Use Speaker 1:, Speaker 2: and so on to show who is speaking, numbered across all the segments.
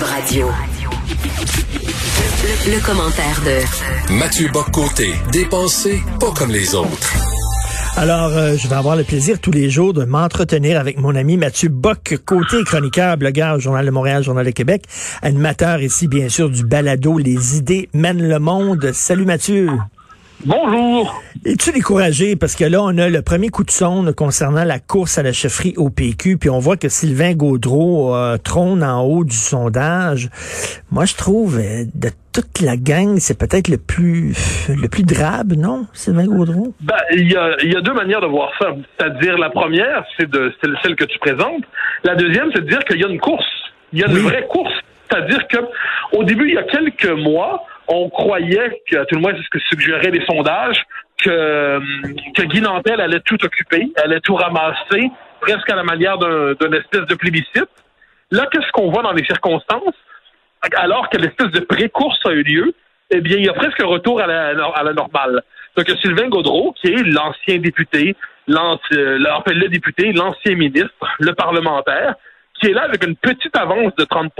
Speaker 1: Cube Radio. Le, le commentaire de
Speaker 2: Mathieu Boccoté, dépensé pas comme les autres.
Speaker 3: Alors, euh, je vais avoir le plaisir tous les jours de m'entretenir avec mon ami Mathieu Bock, côté chroniqueur, blogueur au Journal de Montréal, Journal de Québec, animateur ici, bien sûr, du balado Les idées mènent le monde. Salut Mathieu.
Speaker 4: Bonjour.
Speaker 3: Es-tu découragé? Parce que là, on a le premier coup de sonde concernant la course à la chefferie au PQ, puis on voit que Sylvain Gaudreau euh, trône en haut du sondage. Moi, je trouve, euh, de toute la gang, c'est peut-être le plus le plus drabe, non, Sylvain Gaudreau?
Speaker 4: Ben, il y a, y a deux manières de voir ça. C'est-à-dire, la première, c'est de c'est celle que tu présentes. La deuxième, c'est de dire qu'il y a une course. Il y a une vraie course. C'est-à-dire que au début, il y a quelques mois, on croyait que, tout le moins, c'est ce que suggéraient les sondages, que, que Guy Nantel allait tout occuper, allait tout ramasser, presque à la manière d'un espèce de plébiscite. Là, qu'est-ce qu'on voit dans les circonstances? Alors que l'espèce de pré-course a eu lieu, eh bien, il y a presque un retour à la, à la normale. Donc, Sylvain Gaudreau, qui est l'ancien député, le député, l'ancien ministre, le parlementaire, qui est là avec une petite avance de 30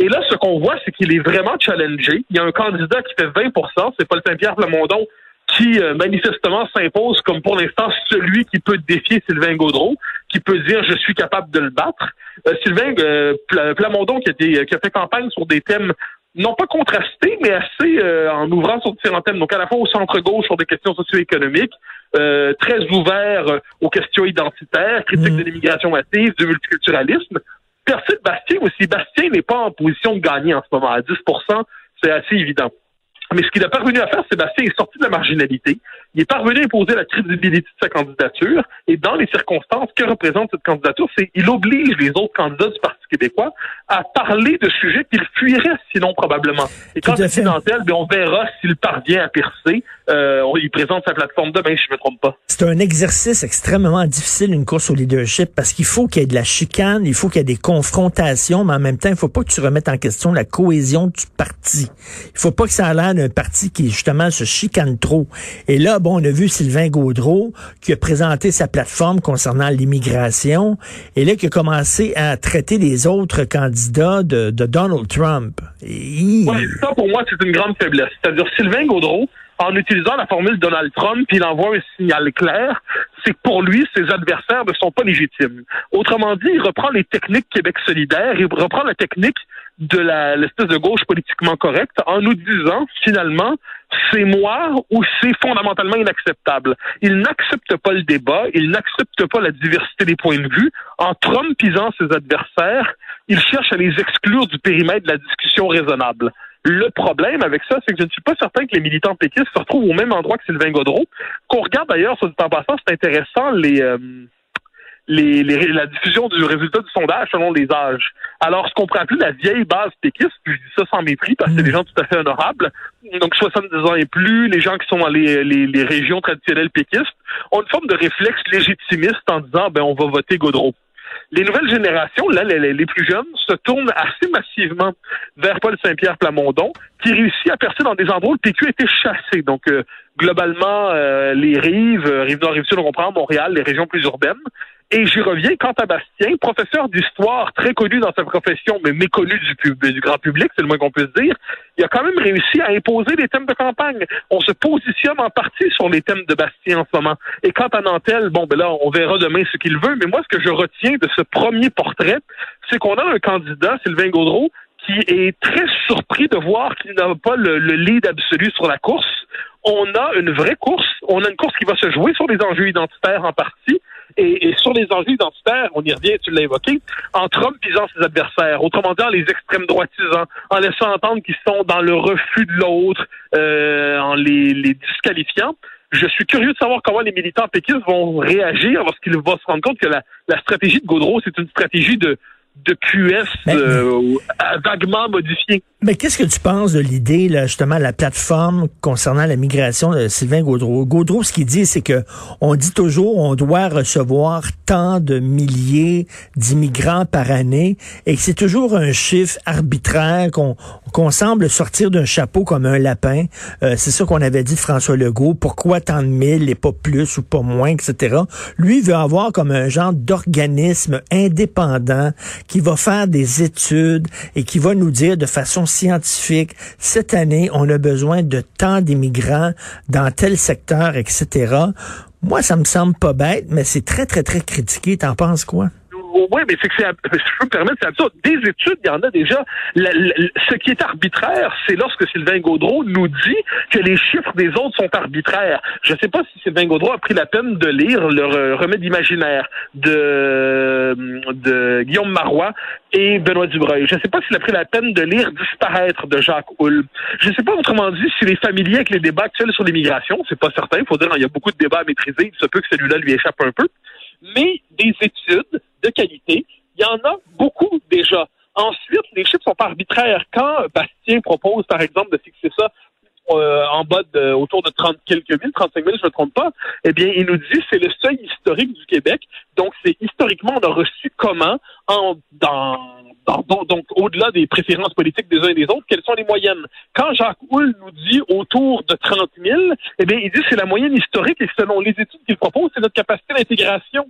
Speaker 4: et là, ce qu'on voit, c'est qu'il est vraiment challengé. Il y a un candidat qui fait 20% c'est Paul Saint-Pierre Plamondon, qui euh, manifestement s'impose comme pour l'instant celui qui peut défier Sylvain Gaudreau, qui peut dire je suis capable de le battre. Euh, Sylvain euh, Plamondon qui a, qui a fait campagne sur des thèmes non pas contrastés, mais assez en ouvrant sur différents thèmes. Donc à la fois au centre-gauche sur des questions socio-économiques, très ouvert aux questions identitaires, critique mmh. de l'immigration massive, du multiculturalisme de Bastien aussi. Bastien n'est pas en position de gagner en ce moment. À 10 c'est assez évident. Mais ce qu'il a parvenu à faire, Sébastien est sorti de la marginalité. Il est parvenu à imposer la crédibilité de sa candidature. Et dans les circonstances, que représente cette candidature? C'est il oblige les autres candidats du Parti québécois à parler de sujets qu'ils fuiraient sinon probablement. Et quand c'est accidentel, ben, on verra s'il parvient à percer. Euh, il présente sa plateforme demain, si je ne me trompe pas.
Speaker 3: C'est un exercice extrêmement difficile, une course au leadership, parce qu'il faut qu'il y ait de la chicane, il faut qu'il y ait des confrontations, mais en même temps, il ne faut pas que tu remettes en question la cohésion du parti. Il faut pas que ça a l'air d'un parti qui, justement, se chicane trop. Et là, bon, on a vu Sylvain Gaudreau qui a présenté sa plateforme concernant l'immigration, et là, qui a commencé à traiter les autres candidats de, Donald Trump.
Speaker 4: Ça pour moi, c'est une grande faiblesse. C'est-à-dire Sylvain Gaudreau, en utilisant la formule Donald Trump, il envoie un signal clair, c'est que pour lui, ses adversaires ne sont pas légitimes. Autrement dit, il reprend les techniques Québec solidaire, il reprend la technique de l'espèce de gauche politiquement correcte en nous disant, finalement, c'est moi ou c'est fondamentalement inacceptable. Il n'accepte pas le débat, il n'accepte pas la diversité des points de vue. En trompisant ses adversaires, il cherche à les exclure du périmètre de la discussion raisonnable. Le problème avec ça, c'est que je ne suis pas certain que les militants péquistes se retrouvent au même endroit que Sylvain Godreau. Qu'on regarde d'ailleurs, sur le temps passant, c'est intéressant, les, euh, les, la diffusion du résultat du sondage selon les âges. Alors, ce qu'on prend plus la vieille base péquiste, je dis ça sans mépris parce que c'est des gens tout à fait honorables, donc 70 ans et plus, les gens qui sont dans les, les, les régions traditionnelles péquistes, ont une forme de réflexe légitimiste en disant, ben, on va voter Godreau les nouvelles générations, là, les, plus jeunes, se tournent assez massivement vers Paul Saint-Pierre Plamondon, qui réussit à percer dans des endroits où le PQ été chassé. Donc, euh, globalement, euh, les rives, euh, rive nord, rive sud, on comprend, Montréal, les régions plus urbaines. Et j'y reviens quant à Bastien, professeur d'histoire très connu dans sa profession, mais méconnu du, du grand public, c'est le moins qu'on puisse dire. Il a quand même réussi à imposer des thèmes de campagne. On se positionne en partie sur les thèmes de Bastien en ce moment. Et quant à Nantel, bon, ben là, on verra demain ce qu'il veut. Mais moi, ce que je retiens de ce premier portrait, c'est qu'on a un candidat, Sylvain Gaudreau, qui est très surpris de voir qu'il n'a pas le, lead absolu sur la course. On a une vraie course. On a une course qui va se jouer sur les enjeux identitaires en partie. Et, sur les enjeux identitaires, on y revient, tu l'as évoqué, en Trump visant ses adversaires, autrement dit en les extrêmes droitisants, en laissant entendre qu'ils sont dans le refus de l'autre, euh, en les, les disqualifiant. Je suis curieux de savoir comment les militants péquistes vont réagir lorsqu'ils vont se rendre compte que la, la stratégie de Gaudreau, c'est une stratégie de, de QS euh, vaguement modifié.
Speaker 3: Mais qu'est-ce que tu penses de l'idée, là, justement, la plateforme concernant la migration de Sylvain Gaudreau? Gaudreau, ce qu'il dit, c'est que on dit toujours on doit recevoir tant de milliers d'immigrants par année et que c'est toujours un chiffre arbitraire qu'on qu'on semble sortir d'un chapeau comme un lapin. Euh, c'est ça qu'on avait dit de François Legault. Pourquoi tant de mille et pas plus ou pas moins, etc. Lui veut avoir comme un genre d'organisme indépendant qui va faire des études et qui va nous dire de façon scientifique, cette année, on a besoin de tant d'immigrants dans tel secteur, etc. Moi, ça me semble pas bête, mais c'est très, très, très critiqué. T'en penses quoi?
Speaker 4: Oui, mais c'est que c'est, je peux me permettre, c'est absurde. Des études, il y en a déjà. ce qui est arbitraire, c'est lorsque Sylvain Gaudreau nous dit que les chiffres des autres sont arbitraires. Je ne sais pas si Sylvain Gaudreau a pris la peine de lire le remède imaginaire de, de Guillaume Marois et Benoît Dubreuil. Je ne sais pas s'il a pris la peine de lire Disparaître de Jacques Hull. Je ne sais pas, autrement dit, s'il est familier avec les débats actuels sur l'immigration. C'est pas certain. Il faut dire, il y a beaucoup de débats à maîtriser. Il se peut que celui-là lui échappe un peu. Mais des études de qualité. Il y en a beaucoup déjà. Ensuite, les Quand Bastien propose, par exemple, de fixer ça euh, en bas de autour de 30 quelques mille, 35 000, je ne me trompe pas, eh bien, il nous dit c'est le seuil historique du Québec. Donc, c'est historiquement, on a reçu comment en, dans, donc, au-delà des préférences politiques des uns et des autres, quelles sont les moyennes? Quand Jacques Houle nous dit autour de 30 000, eh bien, il dit c'est la moyenne historique et selon les études qu'il propose, c'est notre capacité d'intégration.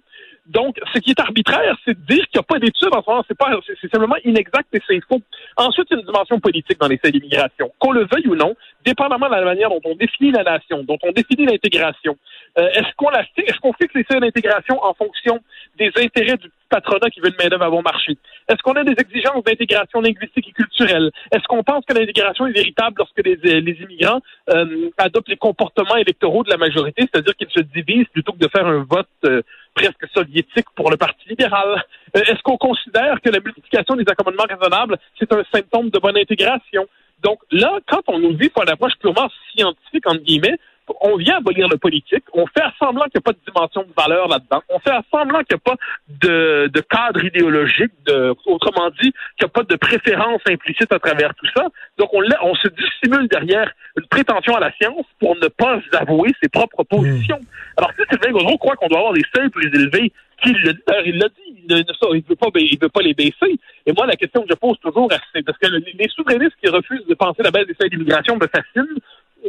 Speaker 4: Donc, ce qui est arbitraire, c'est de dire qu'il n'y a pas d'études en ce moment. C'est pas, c'est simplement inexact et c'est faux. Ensuite, il y a une dimension politique dans les seuils d'immigration. Qu'on le veuille ou non, dépendamment de la manière dont on définit la nation, dont on définit l'intégration, euh, est-ce qu'on la est-ce qu'on fixe les seuils d'intégration en fonction des intérêts du patronat qui veut une main-d'œuvre à bon marché? Est-ce qu'on a des exigences d'intégration linguistique et culturelle? Est-ce qu'on pense que l'intégration est véritable lorsque les, euh, les immigrants euh, adoptent les comportements électoraux de la majorité, c'est-à-dire qu'ils se divisent plutôt que de faire un vote presque soviétique pour le Parti libéral? Est-ce qu'on considère que la multiplication des accommodements raisonnables, c'est un symptôme de bonne intégration? Donc là, quand on nous dit faut une approche purement scientifique, entre guillemets, on vient abolir le politique, on fait semblant qu'il n'y a pas de dimension de valeur là-dedans, on fait semblant qu'il n'y a pas de, cadre idéologique, de, autrement dit, qu'il n'y a pas de préférence implicite à travers tout ça. Donc on, on se dissimule derrière une prétention à la science pour ne pas avouer ses propres positions. Hmm. Alors si Sylvain Gaudreau croit qu'on doit avoir des seuils plus élevés, qu'il le dit, il l'a dit, il ne veut, pas, il veut pas les baisser. Et moi, la question que je pose toujours, c'est parce que les souverainistes qui refusent de penser la baisse des seuils d'immigration me fascinent,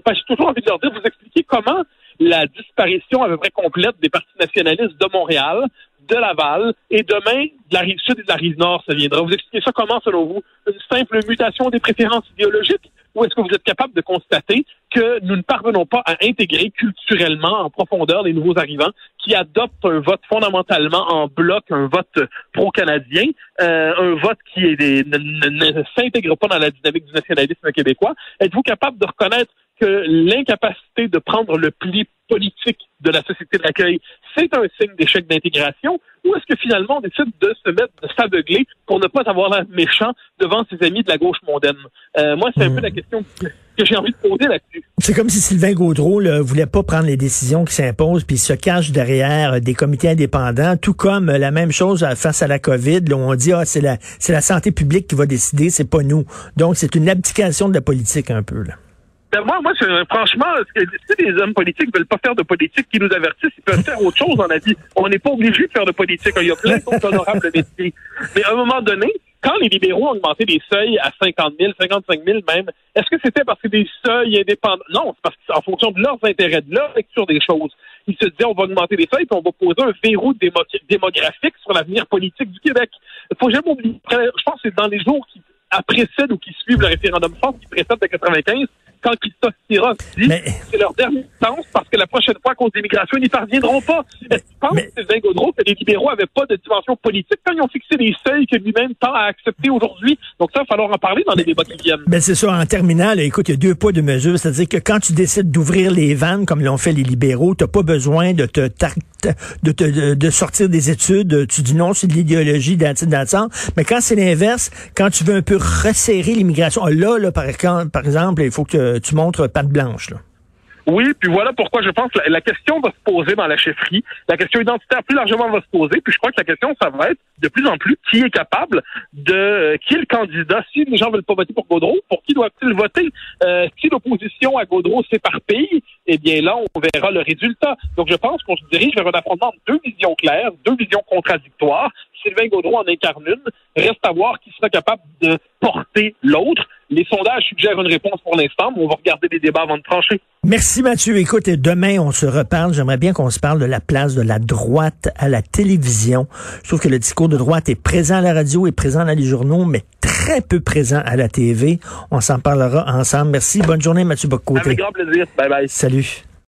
Speaker 4: j'ai toujours envie de leur dire, vous expliquer comment la disparition à peu près complète des partis nationalistes de Montréal, de Laval et demain de la rive sud et de la rive nord, ça viendra. Vous expliquez ça comment, selon vous? Une simple mutation des préférences idéologiques? Ou est-ce que vous êtes capable de constater que nous ne parvenons pas à intégrer culturellement en profondeur les nouveaux arrivants qui adoptent un vote fondamentalement en bloc, un vote pro-canadien, euh, un vote qui ne s'intègre pas dans la dynamique du nationalisme québécois? Êtes-vous capable de reconnaître que l'incapacité de prendre le pli politique de la société d'accueil, c'est un signe d'échec d'intégration, ou est-ce que finalement on décide de se mettre, de s'aveugler pour ne pas avoir l'air méchant devant ses amis de la gauche mondaine? Euh, moi, c'est un hmm. peu la question que j'ai envie de poser là-dessus.
Speaker 3: C'est comme si Sylvain Gaudreau ne voulait pas prendre les décisions qui s'imposent, puis se cache derrière des comités indépendants, tout comme la même chose face à la COVID, où on dit ah c'est la c'est la santé publique qui va décider, c'est pas nous. Donc c'est une abdication de la politique un peu là.
Speaker 4: Ben moi, moi, franchement, si les hommes politiques veulent pas faire de politique, qui nous avertissent, ils peuvent faire autre chose dans la vie. On n'est pas obligé de faire de politique. Il y a plein d'autres honorables métiers. Mais à un moment donné, quand les libéraux ont augmenté les seuils à 50 000, 55 000 même, est-ce que c'était parce que des seuils indépendants? Non, c'est parce qu'en fonction de leurs intérêts, de leur lecture des choses, ils se disaient on va augmenter les seuils puis on va poser un verrou démographique sur l'avenir politique du Québec. Il faut jamais oublier. Je pense que c'est dans les jours qui précèdent ou qui suivent le référendum fort qui précède de 95 quand Christophe Siroc dit Mais... c'est leur dernière chance parce que la prochaine fois, à cause d'immigration, ils n'y parviendront pas. Est-ce que tu penses, Sylvain Gaudreau, que les libéraux n'avaient pas de dimension politique quand ils ont fixé les seuils que lui-même tend à accepter aujourd'hui? Donc ça, il va falloir en parler dans les débats qui viennent.
Speaker 3: Ben c'est ça. En terminal, écoute, il y a deux poids, deux mesures. C'est-à-dire que quand tu décides d'ouvrir les vannes, comme l'ont fait les libéraux, tu n'as pas besoin de te de, te, de, sortir des études, tu dis non, c'est de l'idéologie d'anti Mais quand c'est l'inverse, quand tu veux un peu resserrer l'immigration, là, là, par, par exemple, il faut que tu montres patte blanche. Là.
Speaker 4: Oui, puis voilà pourquoi je pense que la, question va se poser dans la chefferie. La question identitaire plus largement va se poser. Puis je crois que la question, ça va être de plus en plus qui est capable de euh, qui est le candidat. Si les gens veulent pas voter pour Gaudreau, pour qui doivent-ils voter? Euh, Si l'opposition à Gaudreau s'éparpille, eh bien là, on verra le résultat. Donc je pense qu'on se dirige vers un affrontement de deux visions claires, deux visions contradictoires. Sylvain Gaudreau en incarne une. Reste à voir qui sera capable de porter l'autre. Les sondages suggèrent une réponse pour l'instant, mais on va regarder les débats avant de trancher.
Speaker 3: Merci Mathieu. Écoute, demain on se reparle. J'aimerais bien qu'on se parle de la place de la droite à la télévision. Je trouve que le discours de droite est présent à la radio, est présent dans les journaux, mais très peu présent à la TV. On s'en parlera ensemble. Merci. Bonne journée, Mathieu Bocoté.
Speaker 4: Avec grand plaisir. Bye bye.
Speaker 3: Salut.